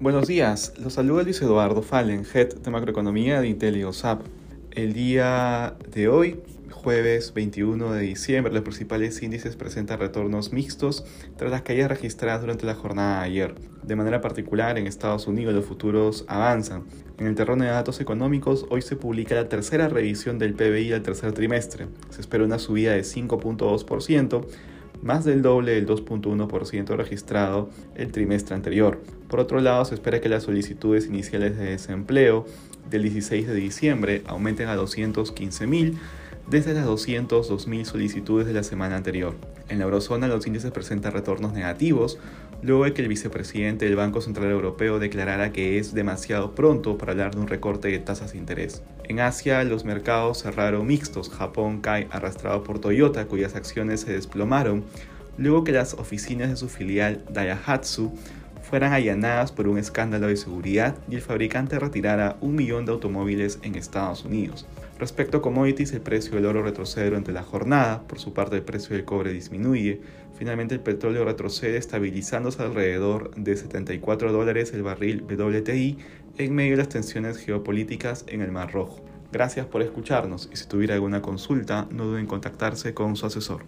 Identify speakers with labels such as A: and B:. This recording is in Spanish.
A: Buenos días, los saluda Luis Eduardo Fallen, Head de Macroeconomía de IntelioSAP. El día de hoy, jueves 21 de diciembre, los principales índices presentan retornos mixtos tras las caídas registradas durante la jornada de ayer. De manera particular, en Estados Unidos los futuros avanzan. En el terreno de datos económicos, hoy se publica la tercera revisión del PBI del tercer trimestre. Se espera una subida de 5.2% más del doble del 2.1% registrado el trimestre anterior. Por otro lado, se espera que las solicitudes iniciales de desempleo del 16 de diciembre aumenten a 215.000 desde las 202.000 solicitudes de la semana anterior. En la eurozona los índices presentan retornos negativos, luego de que el vicepresidente del Banco Central Europeo declarara que es demasiado pronto para hablar de un recorte de tasas de interés. En Asia los mercados cerraron mixtos, Japón cae arrastrado por Toyota cuyas acciones se desplomaron, luego que las oficinas de su filial Daihatsu fueran allanadas por un escándalo de seguridad y el fabricante retirara un millón de automóviles en Estados Unidos. Respecto a commodities, el precio del oro retrocede durante la jornada, por su parte el precio del cobre disminuye, finalmente el petróleo retrocede estabilizándose alrededor de 74 dólares el barril WTI en medio de las tensiones geopolíticas en el Mar Rojo. Gracias por escucharnos y si tuviera alguna consulta no duden en contactarse con su asesor.